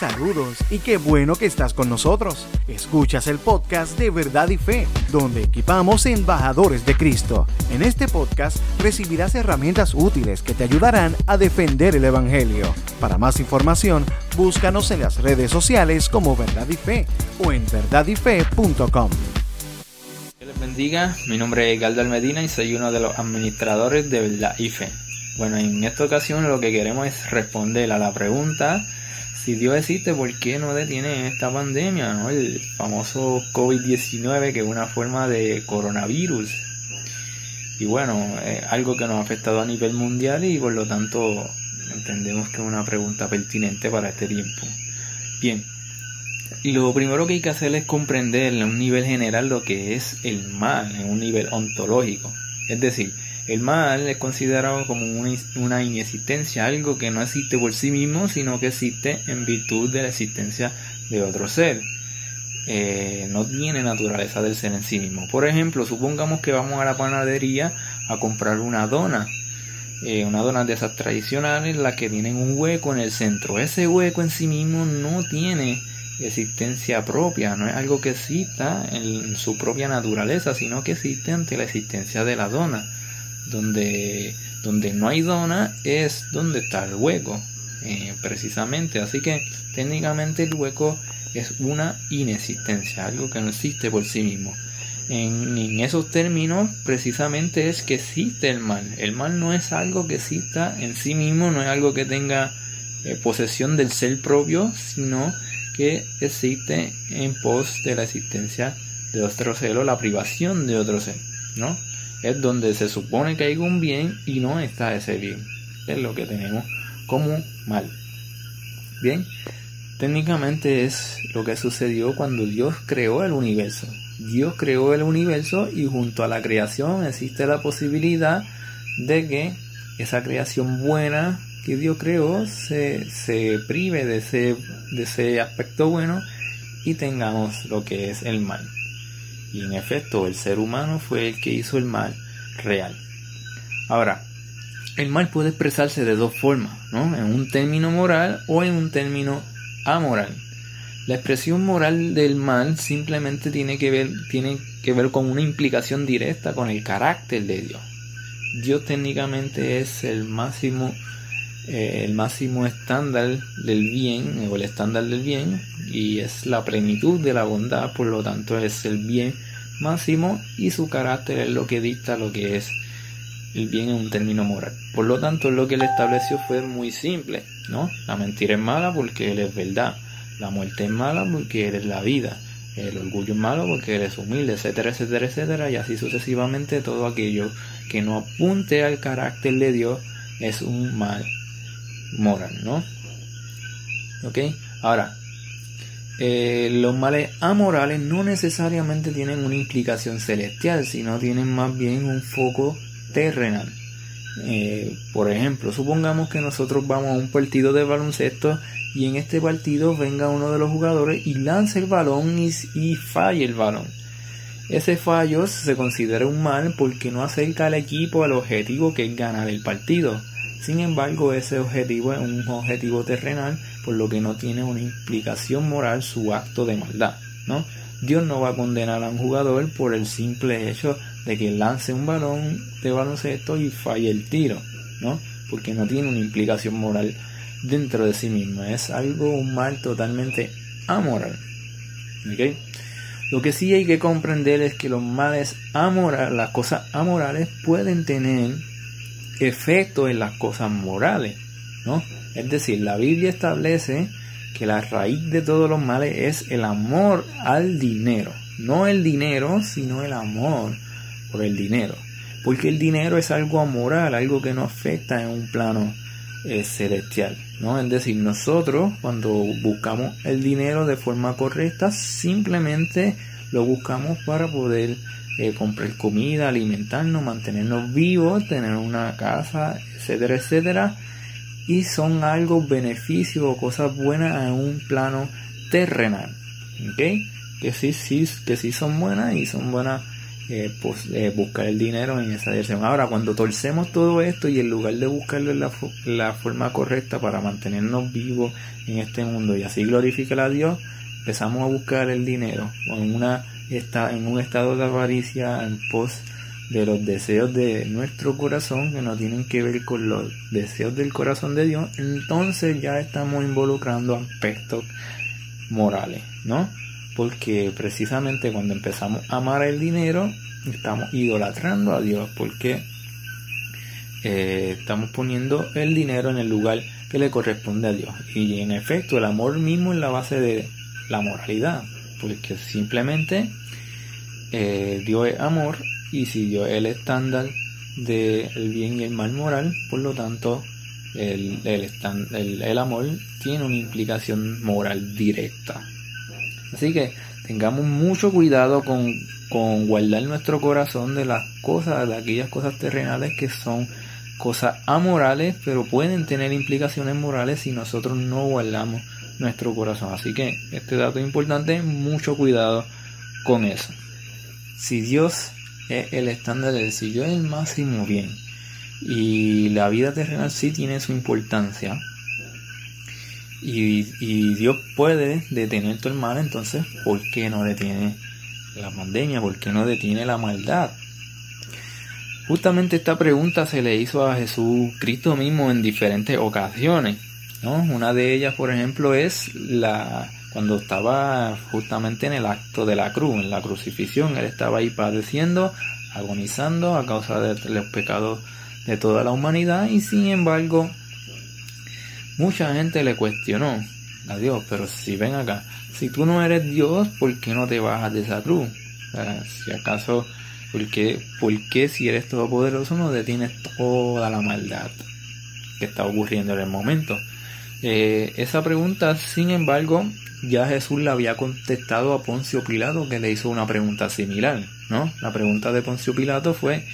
Saludos y qué bueno que estás con nosotros. Escuchas el podcast de Verdad y Fe, donde equipamos embajadores de Cristo. En este podcast recibirás herramientas útiles que te ayudarán a defender el Evangelio. Para más información, búscanos en las redes sociales como Verdad y Fe o en verdadyfe.com. Que les bendiga, mi nombre es Galdal Medina y soy uno de los administradores de Verdad y Fe. Bueno, en esta ocasión lo que queremos es responder a la pregunta si Dios existe, ¿por qué no detiene esta pandemia? ¿no? El famoso COVID-19, que es una forma de coronavirus. Y bueno, es algo que nos ha afectado a nivel mundial y por lo tanto entendemos que es una pregunta pertinente para este tiempo. Bien, lo primero que hay que hacer es comprender en un nivel general lo que es el mal, en un nivel ontológico. Es decir, el mal es considerado como una, inexistencia, algo que no existe por sí mismo, sino que existe en virtud de la existencia de otro ser. Eh, no tiene naturaleza del ser en sí mismo. Por ejemplo, supongamos que vamos a la panadería a comprar una dona. Eh, una dona de esas tradicionales, las que tienen un hueco en el centro. Ese hueco en sí mismo no tiene existencia propia, no es algo que exista en su propia naturaleza, sino que existe ante la existencia de la dona donde, donde no hay dona es donde está el hueco, eh, precisamente. Así que técnicamente el hueco es una inexistencia, algo que no existe por sí mismo. En, esos términos, precisamente es que existe el mal. El mal no es algo que exista en sí mismo, no es algo que tenga eh, posesión del ser propio, sino que existe en pos de la existencia de otro ser o la privación de otro ser, ¿no? Es donde se supone que hay un bien y no está ese bien. Es lo que tenemos como mal. Bien, técnicamente es lo que sucedió cuando Dios creó el universo. Dios creó el universo y junto a la creación existe la posibilidad de que esa creación buena que Dios creó se, se prive de ese, de ese aspecto bueno y tengamos lo que es el mal. Y en efecto, el ser humano fue el que hizo el mal real. Ahora, el mal puede expresarse de dos formas, ¿no? En un término moral o en un término amoral. La expresión moral del mal simplemente tiene que ver, tiene que ver con una implicación directa con el carácter de Dios. Dios técnicamente es el máximo, eh, el máximo estándar del bien, o el estándar del bien, y es la plenitud de la bondad, por lo tanto es el bien máximo y su carácter es lo que dicta lo que es el bien en un término moral. Por lo tanto, lo que él estableció fue muy simple, ¿no? La mentira es mala porque él es verdad, la muerte es mala porque él es la vida, el orgullo es malo porque él es humilde, etcétera, etcétera, etcétera, y así sucesivamente todo aquello que no apunte al carácter de Dios es un mal moral, ¿no? ¿Ok? Ahora, eh, los males amorales no necesariamente tienen una implicación celestial, sino tienen más bien un foco terrenal. Eh, por ejemplo, supongamos que nosotros vamos a un partido de baloncesto y en este partido venga uno de los jugadores y lance el balón y, y falle el balón. Ese fallo se considera un mal porque no acerca al equipo al objetivo que es ganar el partido. Sin embargo, ese objetivo es un objetivo terrenal, por lo que no tiene una implicación moral su acto de maldad, ¿no? Dios no va a condenar a un jugador por el simple hecho de que lance un balón de baloncesto y falle el tiro, ¿no? Porque no tiene una implicación moral dentro de sí mismo. Es algo, un mal totalmente amoral. Lo que sí hay que comprender es que los males amorales, las cosas amorales pueden tener efecto en las cosas morales, ¿no? Es decir, la Biblia establece que la raíz de todos los males es el amor al dinero, no el dinero, sino el amor por el dinero, porque el dinero es algo amoral, algo que no afecta en un plano eh, celestial, ¿no? Es decir, nosotros cuando buscamos el dinero de forma correcta, simplemente lo buscamos para poder eh, comprar comida, alimentarnos, mantenernos vivos, tener una casa, etcétera, etcétera. Y son algo beneficios o cosas buenas en un plano terrenal. ¿Ok? Que sí, sí, que sí son buenas y son buenas pues, eh, buscar el dinero en esa dirección. Ahora, cuando torcemos todo esto y en lugar de buscarlo la, la forma correcta para mantenernos vivos en este mundo y así glorificar a Dios, empezamos a buscar el dinero en, una, en un estado de avaricia en pos de los deseos de nuestro corazón que no tienen que ver con los deseos del corazón de Dios, entonces ya estamos involucrando aspectos morales, ¿no? Porque precisamente cuando empezamos a amar el dinero, estamos idolatrando a Dios, porque eh, estamos poniendo el dinero en el lugar que le corresponde a Dios. Y en efecto, el amor mismo es la base de la moralidad, porque simplemente eh, Dios es amor y si Dios es el estándar del bien y el mal moral, por lo tanto, el, el amor tiene una implicación moral directa. Así que tengamos mucho cuidado con, con guardar nuestro corazón de las cosas, de aquellas cosas terrenales que son cosas amorales, pero pueden tener implicaciones morales si nosotros no guardamos nuestro corazón. Así que este dato es importante, mucho cuidado con eso. Si Dios es el estándar, si Dios es el máximo bien y la vida terrenal sí tiene su importancia, y, Dios puede detener tu mal, entonces, ¿por qué no detiene la pandemia? ¿Por qué no detiene la maldad? Justamente esta pregunta se le hizo a Jesús Cristo mismo en diferentes ocasiones. ¿no? Una de ellas, por ejemplo, es la cuando estaba justamente en el acto de la cruz, en la crucifixión. Él estaba ahí padeciendo, agonizando a causa de los pecados de toda la humanidad y sin embargo Mucha gente le cuestionó a Dios, pero si ven acá, si tú no eres Dios, ¿por qué no te bajas de esa cruz? si acaso, ¿por qué, ¿por qué si eres todopoderoso no detienes toda la maldad que está ocurriendo en el momento? Eh, esa pregunta, sin embargo, ya Jesús la había contestado a Poncio Pilato, que le hizo una pregunta similar, ¿no? La pregunta de Poncio Pilato fue,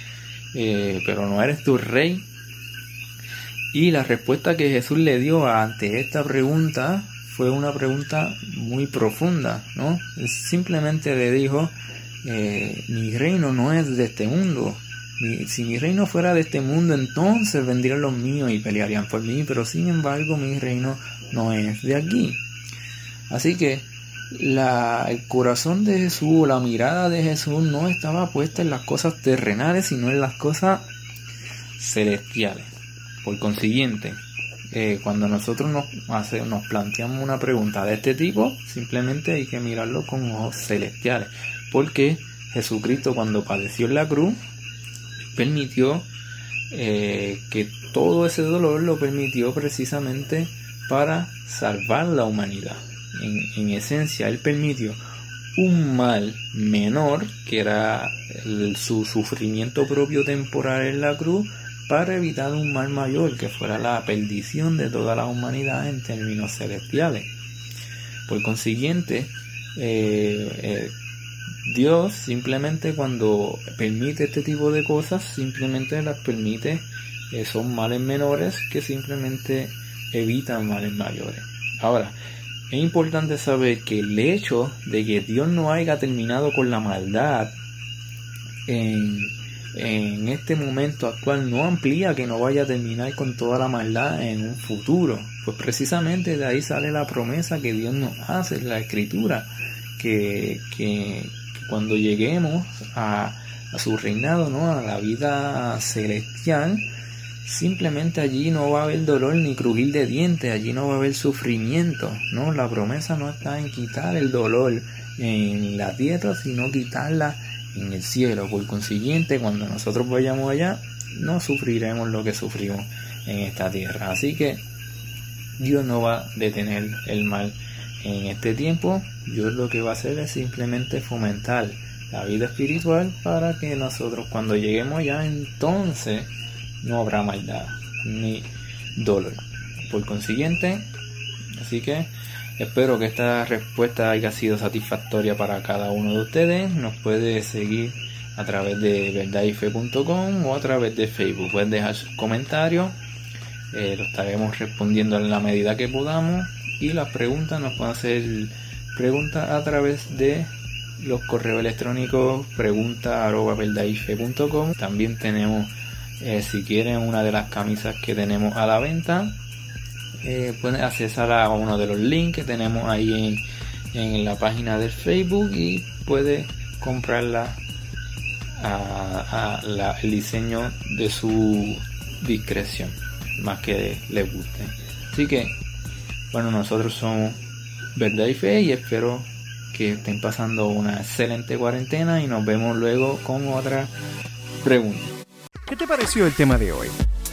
eh, pero no eres tu rey, y la respuesta que Jesús le dio ante esta pregunta fue una pregunta muy profunda, ¿no? Simplemente le dijo, eh, mi reino no es de este mundo. si mi reino fuera de este mundo, entonces vendrían los míos y pelearían por mí, pero sin embargo mi reino no es de aquí. Así que el corazón de Jesús, la mirada de Jesús no estaba puesta en las cosas terrenales, sino en las cosas celestiales. Por consiguiente, eh, cuando nosotros nos, planteamos una pregunta de este tipo, simplemente hay que mirarlo con ojos celestiales. Porque Jesucristo cuando padeció en la cruz, permitió eh, que todo ese dolor lo permitió precisamente para salvar la humanidad. En, en esencia, Él permitió un mal menor, que era su sufrimiento propio temporal en la cruz, para evitar un mal mayor que fuera la perdición de toda la humanidad en términos celestiales. Por consiguiente, eh, eh, Dios simplemente cuando permite este tipo de cosas, simplemente las permite, eh, son males menores que simplemente evitan males mayores. Ahora, es importante saber que el hecho de que Dios no haya terminado con la maldad en en este momento actual no amplía que no vaya a terminar con toda la maldad en un futuro. Pues precisamente de ahí sale la promesa que Dios nos hace en la escritura, que, cuando lleguemos a, a, su reinado, ¿no? a la vida celestial, simplemente allí no va a haber dolor ni crujir de dientes, allí no va a haber sufrimiento. ¿no? La promesa no está en quitar el dolor en la tierra, sino quitarla en el cielo. Por consiguiente, cuando nosotros vayamos allá, no sufriremos lo que sufrimos en esta tierra. Así que Dios no va a detener el mal en este tiempo. Dios lo que va a hacer es simplemente fomentar la vida espiritual para que nosotros cuando lleguemos allá entonces no habrá maldad ni dolor. Por consiguiente, así que Espero que esta respuesta haya sido satisfactoria para cada uno de ustedes. Nos puede seguir a través de verdadife.com o a través de Facebook. Pueden dejar sus comentarios. Eh, lo estaremos respondiendo en la medida que podamos. Y las preguntas nos pueden hacer preguntas a través de los correos electrónicos pregunta También tenemos, eh, si quieren, una de las camisas que tenemos a la venta. Eh, pueden accesar a uno de los links que tenemos ahí en, la página del Facebook y puede comprarla a, el diseño de su discreción, más que le guste. Así que, bueno, nosotros somos Verdad y Fe y espero que estén pasando una excelente cuarentena y nos vemos luego con otra pregunta. ¿Qué te pareció el tema de hoy?